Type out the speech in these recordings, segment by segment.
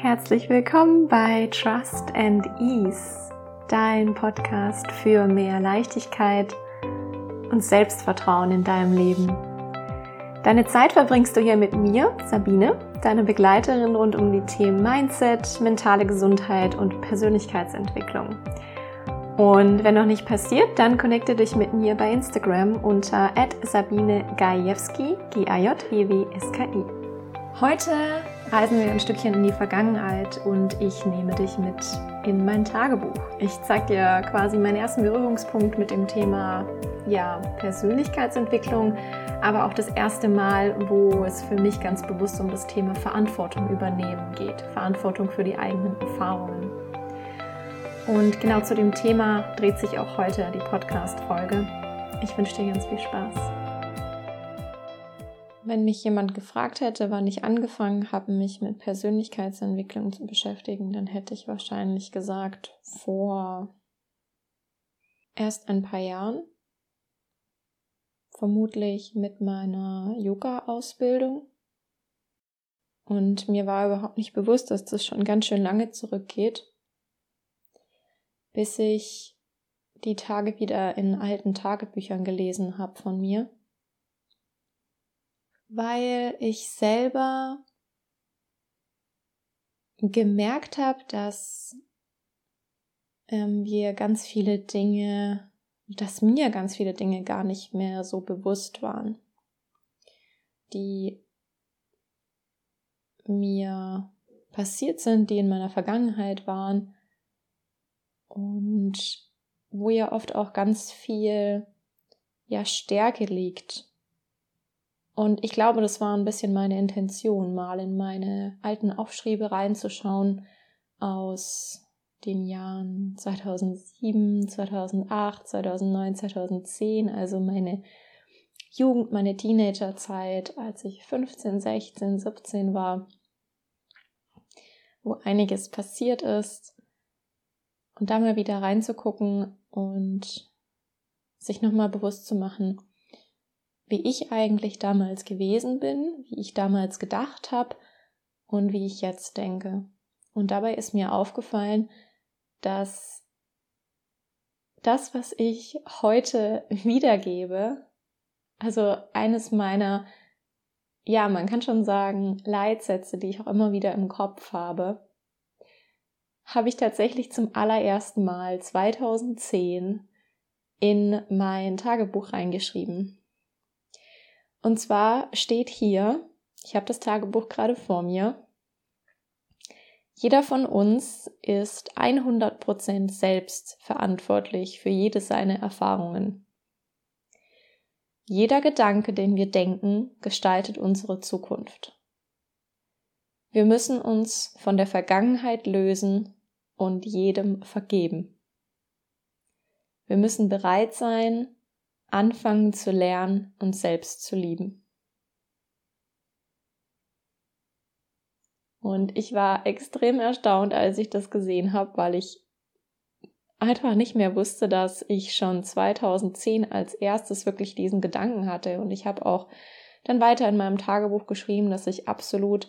Herzlich willkommen bei Trust and Ease, dein Podcast für mehr Leichtigkeit und Selbstvertrauen in deinem Leben. Deine Zeit verbringst du hier mit mir, Sabine, deine Begleiterin rund um die Themen Mindset, mentale Gesundheit und Persönlichkeitsentwicklung. Und wenn noch nicht passiert, dann connecte dich mit mir bei Instagram unter Sabine Gajewski, G-A-J-W-W-S-K-I. Heute reisen wir ein Stückchen in die Vergangenheit und ich nehme dich mit in mein Tagebuch. Ich zeige dir quasi meinen ersten Berührungspunkt mit dem Thema ja, Persönlichkeitsentwicklung, aber auch das erste Mal, wo es für mich ganz bewusst um das Thema Verantwortung übernehmen geht. Verantwortung für die eigenen Erfahrungen. Und genau zu dem Thema dreht sich auch heute die Podcast-Folge. Ich wünsche dir ganz viel Spaß. Wenn mich jemand gefragt hätte, wann ich angefangen habe, mich mit Persönlichkeitsentwicklung zu beschäftigen, dann hätte ich wahrscheinlich gesagt, vor erst ein paar Jahren. Vermutlich mit meiner Yoga-Ausbildung. Und mir war überhaupt nicht bewusst, dass das schon ganz schön lange zurückgeht, bis ich die Tage wieder in alten Tagebüchern gelesen habe von mir weil ich selber gemerkt habe, dass ähm, wir ganz viele Dinge, dass mir ganz viele Dinge gar nicht mehr so bewusst waren, die mir passiert sind, die in meiner Vergangenheit waren und wo ja oft auch ganz viel ja Stärke liegt und ich glaube, das war ein bisschen meine Intention, mal in meine alten Aufschriebe reinzuschauen aus den Jahren 2007, 2008, 2009, 2010, also meine Jugend, meine Teenagerzeit, als ich 15, 16, 17 war, wo einiges passiert ist. Und da mal wieder reinzugucken und sich nochmal bewusst zu machen, wie ich eigentlich damals gewesen bin, wie ich damals gedacht habe und wie ich jetzt denke. Und dabei ist mir aufgefallen, dass das, was ich heute wiedergebe, also eines meiner, ja, man kann schon sagen, Leitsätze, die ich auch immer wieder im Kopf habe, habe ich tatsächlich zum allerersten Mal 2010 in mein Tagebuch reingeschrieben. Und zwar steht hier, ich habe das Tagebuch gerade vor mir, jeder von uns ist 100% selbst verantwortlich für jede seiner Erfahrungen. Jeder Gedanke, den wir denken, gestaltet unsere Zukunft. Wir müssen uns von der Vergangenheit lösen und jedem vergeben. Wir müssen bereit sein, anfangen zu lernen, uns selbst zu lieben. Und ich war extrem erstaunt, als ich das gesehen habe, weil ich einfach nicht mehr wusste, dass ich schon 2010 als erstes wirklich diesen Gedanken hatte. Und ich habe auch dann weiter in meinem Tagebuch geschrieben, dass ich absolut,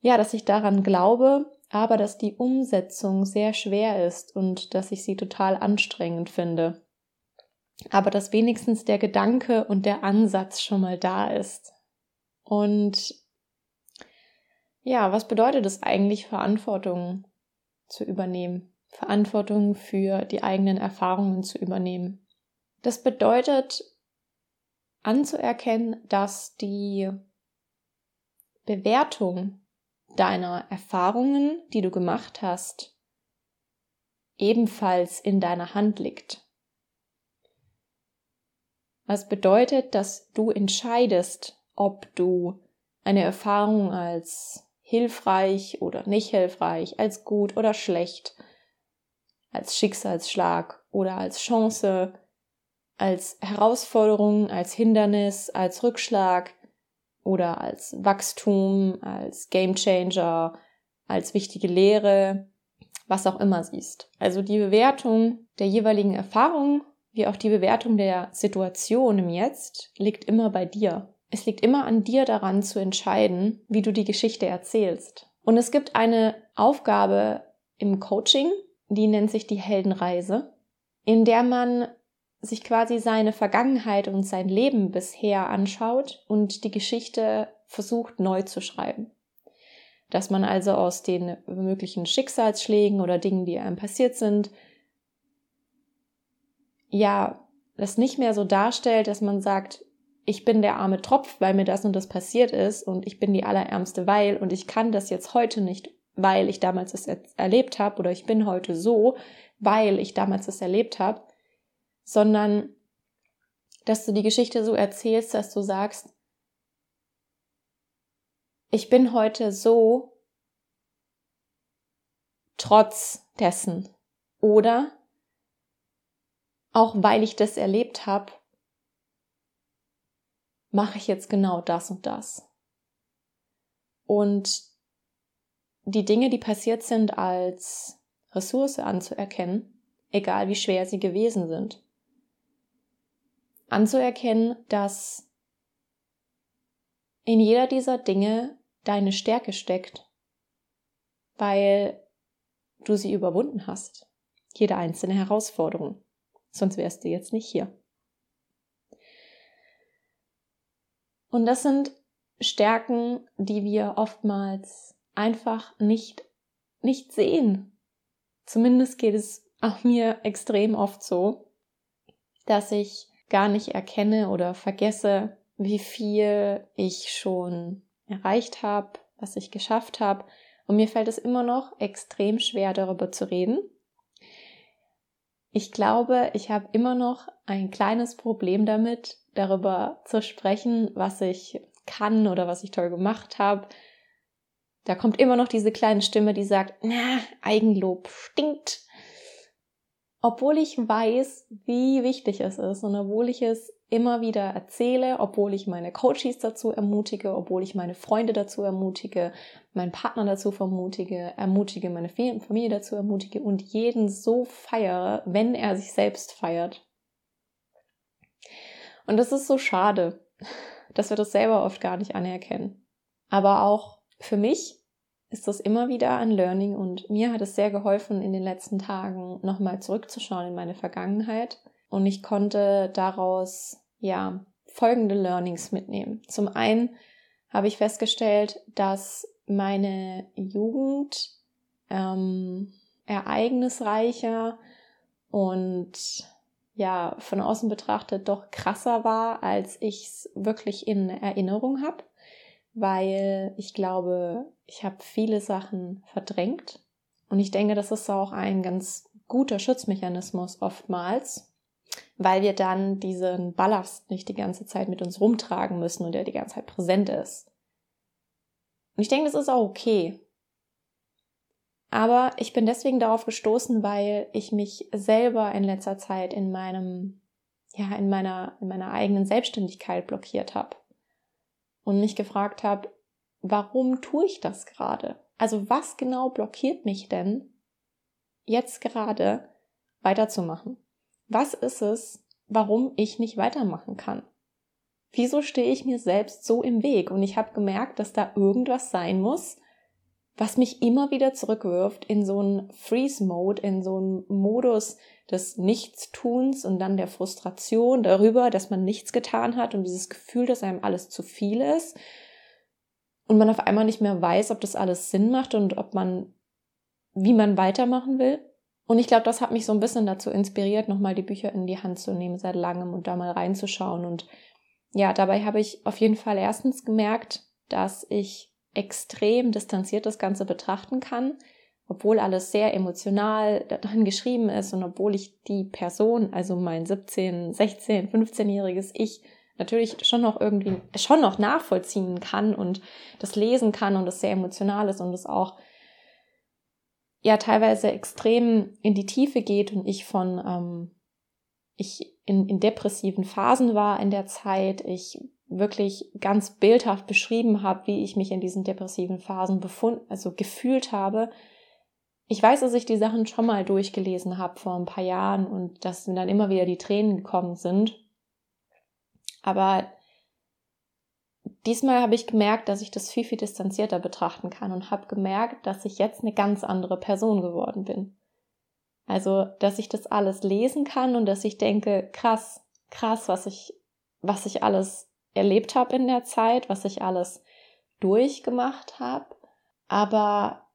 ja, dass ich daran glaube, aber dass die Umsetzung sehr schwer ist und dass ich sie total anstrengend finde aber dass wenigstens der Gedanke und der Ansatz schon mal da ist. Und ja, was bedeutet es eigentlich, Verantwortung zu übernehmen? Verantwortung für die eigenen Erfahrungen zu übernehmen. Das bedeutet anzuerkennen, dass die Bewertung deiner Erfahrungen, die du gemacht hast, ebenfalls in deiner Hand liegt. Was bedeutet, dass du entscheidest, ob du eine Erfahrung als hilfreich oder nicht hilfreich, als gut oder schlecht, als Schicksalsschlag oder als Chance, als Herausforderung, als Hindernis, als Rückschlag oder als Wachstum, als Gamechanger, als wichtige Lehre, was auch immer siehst. Also die Bewertung der jeweiligen Erfahrung wie auch die Bewertung der Situation im Jetzt liegt immer bei dir. Es liegt immer an dir daran zu entscheiden, wie du die Geschichte erzählst. Und es gibt eine Aufgabe im Coaching, die nennt sich die Heldenreise, in der man sich quasi seine Vergangenheit und sein Leben bisher anschaut und die Geschichte versucht neu zu schreiben. Dass man also aus den möglichen Schicksalsschlägen oder Dingen, die einem passiert sind, ja, das nicht mehr so darstellt, dass man sagt, ich bin der arme Tropf, weil mir das und das passiert ist und ich bin die allerärmste, weil und ich kann das jetzt heute nicht, weil ich damals es erlebt habe oder ich bin heute so, weil ich damals es erlebt habe, sondern dass du die Geschichte so erzählst, dass du sagst, ich bin heute so trotz dessen. Oder auch weil ich das erlebt habe, mache ich jetzt genau das und das. Und die Dinge, die passiert sind, als Ressource anzuerkennen, egal wie schwer sie gewesen sind. Anzuerkennen, dass in jeder dieser Dinge deine Stärke steckt, weil du sie überwunden hast. Jede einzelne Herausforderung. Sonst wärst du jetzt nicht hier. Und das sind Stärken, die wir oftmals einfach nicht, nicht sehen. Zumindest geht es auch mir extrem oft so, dass ich gar nicht erkenne oder vergesse, wie viel ich schon erreicht habe, was ich geschafft habe. Und mir fällt es immer noch extrem schwer, darüber zu reden. Ich glaube, ich habe immer noch ein kleines Problem damit, darüber zu sprechen, was ich kann oder was ich toll gemacht habe. Da kommt immer noch diese kleine Stimme, die sagt, na, Eigenlob stinkt. Obwohl ich weiß, wie wichtig es ist und obwohl ich es immer wieder erzähle, obwohl ich meine Coaches dazu ermutige, obwohl ich meine Freunde dazu ermutige, meinen Partner dazu ermutige, ermutige, meine Familie dazu ermutige und jeden so feiere, wenn er sich selbst feiert. Und das ist so schade, dass wir das selber oft gar nicht anerkennen. Aber auch für mich ist das immer wieder ein Learning und mir hat es sehr geholfen, in den letzten Tagen nochmal zurückzuschauen in meine Vergangenheit. Und ich konnte daraus, ja, folgende Learnings mitnehmen. Zum einen habe ich festgestellt, dass meine Jugend ähm, ereignisreicher und ja von außen betrachtet doch krasser war, als ich es wirklich in Erinnerung habe, weil ich glaube, ich habe viele Sachen verdrängt und ich denke, das ist auch ein ganz guter Schutzmechanismus oftmals, weil wir dann diesen Ballast nicht die ganze Zeit mit uns rumtragen müssen und der die ganze Zeit präsent ist. Und ich denke, das ist auch okay. Aber ich bin deswegen darauf gestoßen, weil ich mich selber in letzter Zeit in meinem, ja, in meiner, in meiner eigenen Selbstständigkeit blockiert habe. Und mich gefragt habe, warum tue ich das gerade? Also was genau blockiert mich denn, jetzt gerade weiterzumachen? Was ist es, warum ich nicht weitermachen kann? Wieso stehe ich mir selbst so im Weg? Und ich habe gemerkt, dass da irgendwas sein muss, was mich immer wieder zurückwirft in so einen Freeze-Mode, in so einen Modus des Nichtstuns und dann der Frustration darüber, dass man nichts getan hat und dieses Gefühl, dass einem alles zu viel ist und man auf einmal nicht mehr weiß, ob das alles Sinn macht und ob man, wie man weitermachen will. Und ich glaube, das hat mich so ein bisschen dazu inspiriert, nochmal die Bücher in die Hand zu nehmen seit langem und da mal reinzuschauen. Und ja, dabei habe ich auf jeden Fall erstens gemerkt, dass ich extrem distanziert das Ganze betrachten kann, obwohl alles sehr emotional darin geschrieben ist und obwohl ich die Person, also mein 17, 16, 15-jähriges Ich, natürlich schon noch irgendwie, schon noch nachvollziehen kann und das lesen kann und es sehr emotional ist und es auch ja teilweise extrem in die Tiefe geht und ich von ähm, ich in, in depressiven Phasen war in der Zeit, ich wirklich ganz bildhaft beschrieben habe, wie ich mich in diesen depressiven Phasen befunden, also gefühlt habe. Ich weiß, dass ich die Sachen schon mal durchgelesen habe vor ein paar Jahren und dass mir dann immer wieder die Tränen gekommen sind. Aber diesmal habe ich gemerkt, dass ich das viel, viel distanzierter betrachten kann und habe gemerkt, dass ich jetzt eine ganz andere Person geworden bin. Also, dass ich das alles lesen kann und dass ich denke, krass, krass, was ich, was ich alles erlebt habe in der Zeit, was ich alles durchgemacht habe. Aber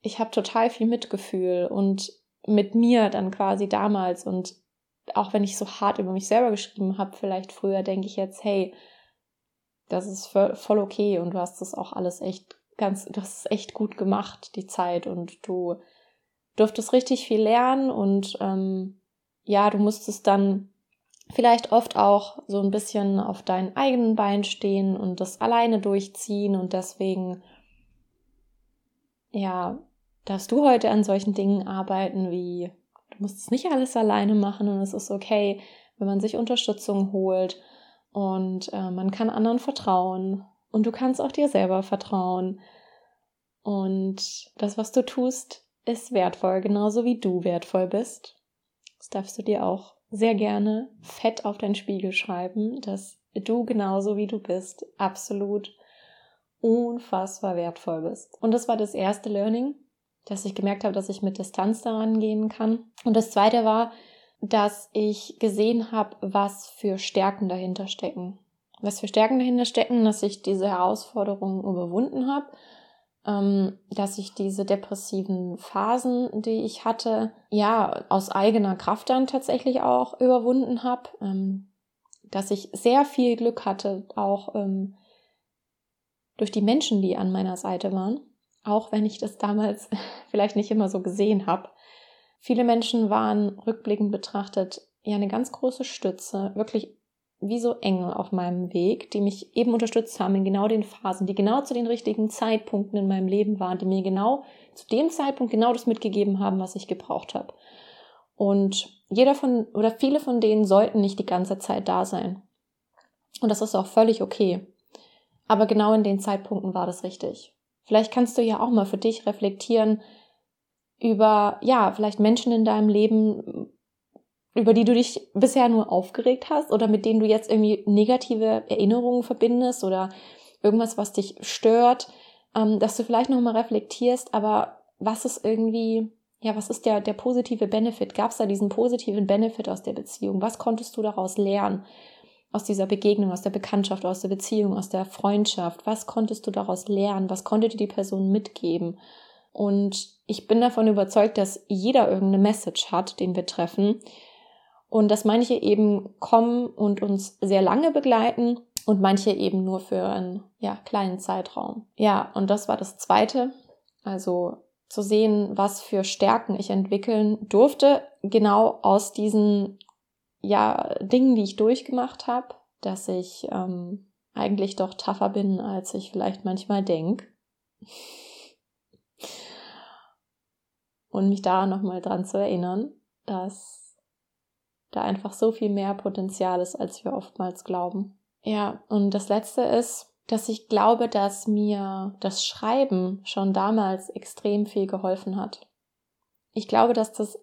ich habe total viel Mitgefühl und mit mir dann quasi damals und auch wenn ich so hart über mich selber geschrieben habe, vielleicht früher denke ich jetzt, hey, das ist voll okay und du hast das auch alles echt ganz, du hast es echt gut gemacht, die Zeit und du durftest richtig viel lernen und ähm, ja, du musstest dann vielleicht oft auch so ein bisschen auf deinen eigenen Beinen stehen und das alleine durchziehen und deswegen ja, darfst du heute an solchen Dingen arbeiten wie du musst es nicht alles alleine machen und es ist okay, wenn man sich Unterstützung holt und äh, man kann anderen vertrauen und du kannst auch dir selber vertrauen. Und das, was du tust, ist wertvoll, genauso wie du wertvoll bist. Das darfst du dir auch sehr gerne fett auf deinen Spiegel schreiben, dass du genauso wie du bist absolut unfassbar wertvoll bist. Und das war das erste Learning, dass ich gemerkt habe, dass ich mit Distanz daran gehen kann. Und das zweite war, dass ich gesehen habe, was für Stärken dahinter stecken. Was für Stärken dahinter stecken, dass ich diese Herausforderungen überwunden habe, ähm, dass ich diese depressiven Phasen, die ich hatte, ja, aus eigener Kraft dann tatsächlich auch überwunden habe, ähm, dass ich sehr viel Glück hatte, auch ähm, durch die Menschen, die an meiner Seite waren, auch wenn ich das damals vielleicht nicht immer so gesehen habe. Viele Menschen waren rückblickend betrachtet ja eine ganz große Stütze, wirklich wie so Engel auf meinem Weg, die mich eben unterstützt haben in genau den Phasen, die genau zu den richtigen Zeitpunkten in meinem Leben waren, die mir genau zu dem Zeitpunkt genau das mitgegeben haben, was ich gebraucht habe. Und jeder von oder viele von denen sollten nicht die ganze Zeit da sein. Und das ist auch völlig okay. Aber genau in den Zeitpunkten war das richtig. Vielleicht kannst du ja auch mal für dich reflektieren, über, ja, vielleicht Menschen in deinem Leben, über die du dich bisher nur aufgeregt hast oder mit denen du jetzt irgendwie negative Erinnerungen verbindest oder irgendwas, was dich stört, ähm, dass du vielleicht nochmal reflektierst, aber was ist irgendwie, ja, was ist der, der positive Benefit? Gab es da diesen positiven Benefit aus der Beziehung? Was konntest du daraus lernen? Aus dieser Begegnung, aus der Bekanntschaft, aus der Beziehung, aus der Freundschaft? Was konntest du daraus lernen? Was konnte dir die Person mitgeben? Und ich bin davon überzeugt, dass jeder irgendeine Message hat, den wir treffen. Und dass manche eben kommen und uns sehr lange begleiten und manche eben nur für einen ja, kleinen Zeitraum. Ja, und das war das Zweite. Also zu sehen, was für Stärken ich entwickeln durfte, genau aus diesen ja, Dingen, die ich durchgemacht habe, dass ich ähm, eigentlich doch tougher bin, als ich vielleicht manchmal denke und mich da nochmal dran zu erinnern, dass da einfach so viel mehr Potenzial ist, als wir oftmals glauben. Ja, und das letzte ist, dass ich glaube, dass mir das Schreiben schon damals extrem viel geholfen hat. Ich glaube, dass das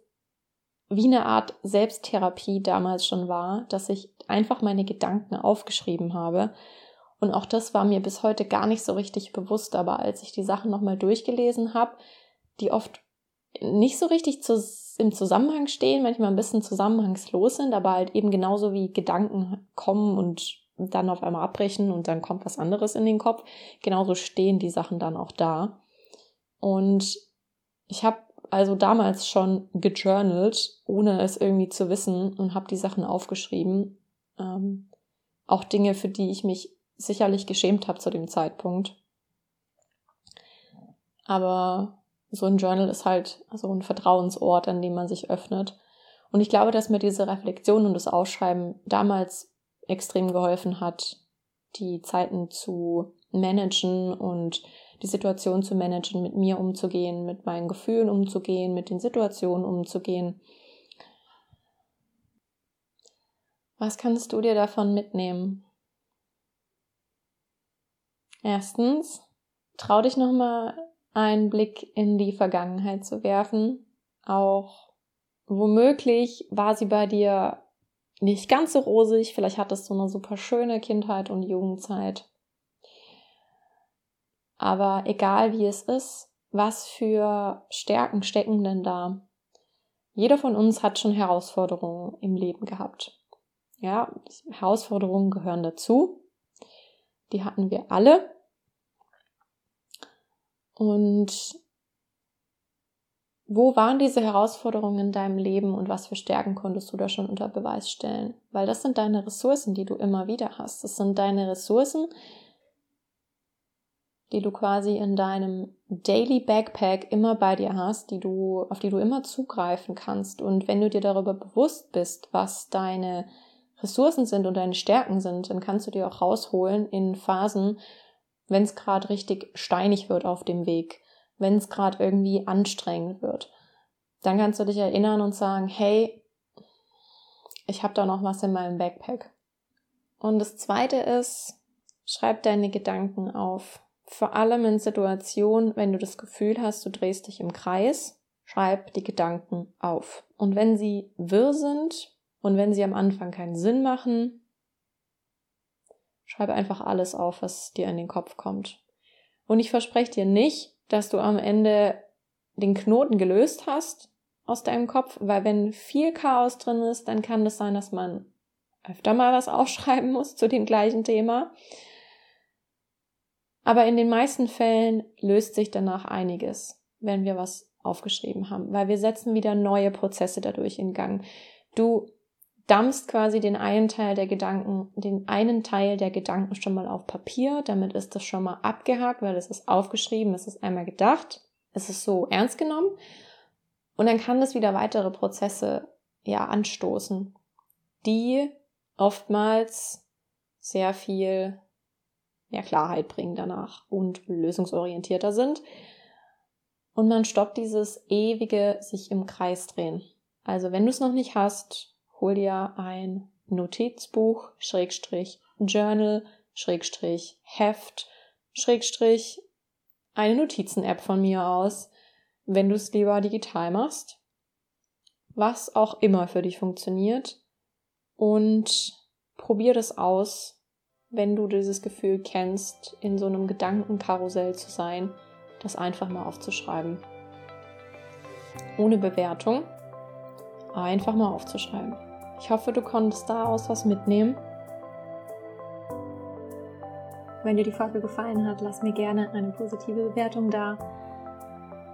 wie eine Art Selbsttherapie damals schon war, dass ich einfach meine Gedanken aufgeschrieben habe. Und auch das war mir bis heute gar nicht so richtig bewusst, aber als ich die Sachen nochmal durchgelesen habe, die oft nicht so richtig zu, im Zusammenhang stehen, manchmal ein bisschen zusammenhangslos sind, aber halt eben genauso wie Gedanken kommen und dann auf einmal abbrechen und dann kommt was anderes in den Kopf. Genauso stehen die Sachen dann auch da. Und ich habe also damals schon gejournalt, ohne es irgendwie zu wissen und habe die Sachen aufgeschrieben. Ähm, auch Dinge, für die ich mich sicherlich geschämt habe zu dem Zeitpunkt. Aber so ein Journal ist halt so ein Vertrauensort, an dem man sich öffnet. Und ich glaube, dass mir diese Reflexion und das Ausschreiben damals extrem geholfen hat, die Zeiten zu managen und die Situation zu managen, mit mir umzugehen, mit meinen Gefühlen umzugehen, mit den Situationen umzugehen. Was kannst du dir davon mitnehmen? Erstens, trau dich nochmal einen Blick in die Vergangenheit zu werfen. Auch womöglich war sie bei dir nicht ganz so rosig. Vielleicht hattest du eine super schöne Kindheit und Jugendzeit. Aber egal wie es ist, was für Stärken stecken denn da? Jeder von uns hat schon Herausforderungen im Leben gehabt. Ja, Herausforderungen gehören dazu. Die hatten wir alle. Und wo waren diese Herausforderungen in deinem Leben und was für Stärken konntest du da schon unter Beweis stellen? Weil das sind deine Ressourcen, die du immer wieder hast. Das sind deine Ressourcen, die du quasi in deinem Daily Backpack immer bei dir hast, die du, auf die du immer zugreifen kannst. Und wenn du dir darüber bewusst bist, was deine Ressourcen sind und deine Stärken sind, dann kannst du dir auch rausholen in Phasen, wenn es gerade richtig steinig wird auf dem Weg wenn es gerade irgendwie anstrengend wird. Dann kannst du dich erinnern und sagen, hey, ich habe da noch was in meinem Backpack. Und das Zweite ist, schreib deine Gedanken auf. Vor allem in Situationen, wenn du das Gefühl hast, du drehst dich im Kreis, schreib die Gedanken auf. Und wenn sie wirr sind und wenn sie am Anfang keinen Sinn machen, schreib einfach alles auf, was dir in den Kopf kommt. Und ich verspreche dir nicht, dass du am Ende den Knoten gelöst hast aus deinem Kopf, weil wenn viel Chaos drin ist, dann kann es das sein, dass man öfter mal was aufschreiben muss zu dem gleichen Thema. Aber in den meisten Fällen löst sich danach einiges, wenn wir was aufgeschrieben haben, weil wir setzen wieder neue Prozesse dadurch in Gang. Du dampfst quasi den einen Teil der Gedanken, den einen Teil der Gedanken schon mal auf Papier. Damit ist das schon mal abgehakt, weil es ist aufgeschrieben, es ist einmal gedacht, es ist so ernst genommen. Und dann kann das wieder weitere Prozesse ja anstoßen, die oftmals sehr viel mehr Klarheit bringen danach und lösungsorientierter sind. Und man stoppt dieses ewige sich im Kreis drehen. Also wenn du es noch nicht hast, hol dir ein Notizbuch, Schrägstrich, Journal, Schrägstrich, Heft, Schrägstrich, eine Notizen-App von mir aus, wenn du es lieber digital machst. Was auch immer für dich funktioniert. Und probier das aus, wenn du dieses Gefühl kennst, in so einem Gedankenkarussell zu sein, das einfach mal aufzuschreiben. Ohne Bewertung. Einfach mal aufzuschreiben. Ich hoffe, du konntest daraus was mitnehmen. Wenn dir die Folge gefallen hat, lass mir gerne eine positive Bewertung da.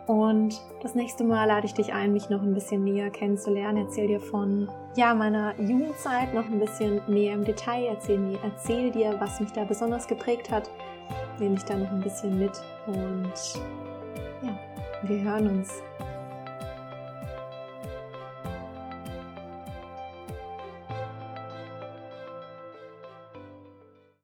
Und das nächste Mal lade ich dich ein, mich noch ein bisschen näher kennenzulernen. Erzähl dir von ja, meiner Jugendzeit noch ein bisschen mehr im Detail. Erzähl, mir, erzähl dir, was mich da besonders geprägt hat. Nehme ich da noch ein bisschen mit. Und ja, wir hören uns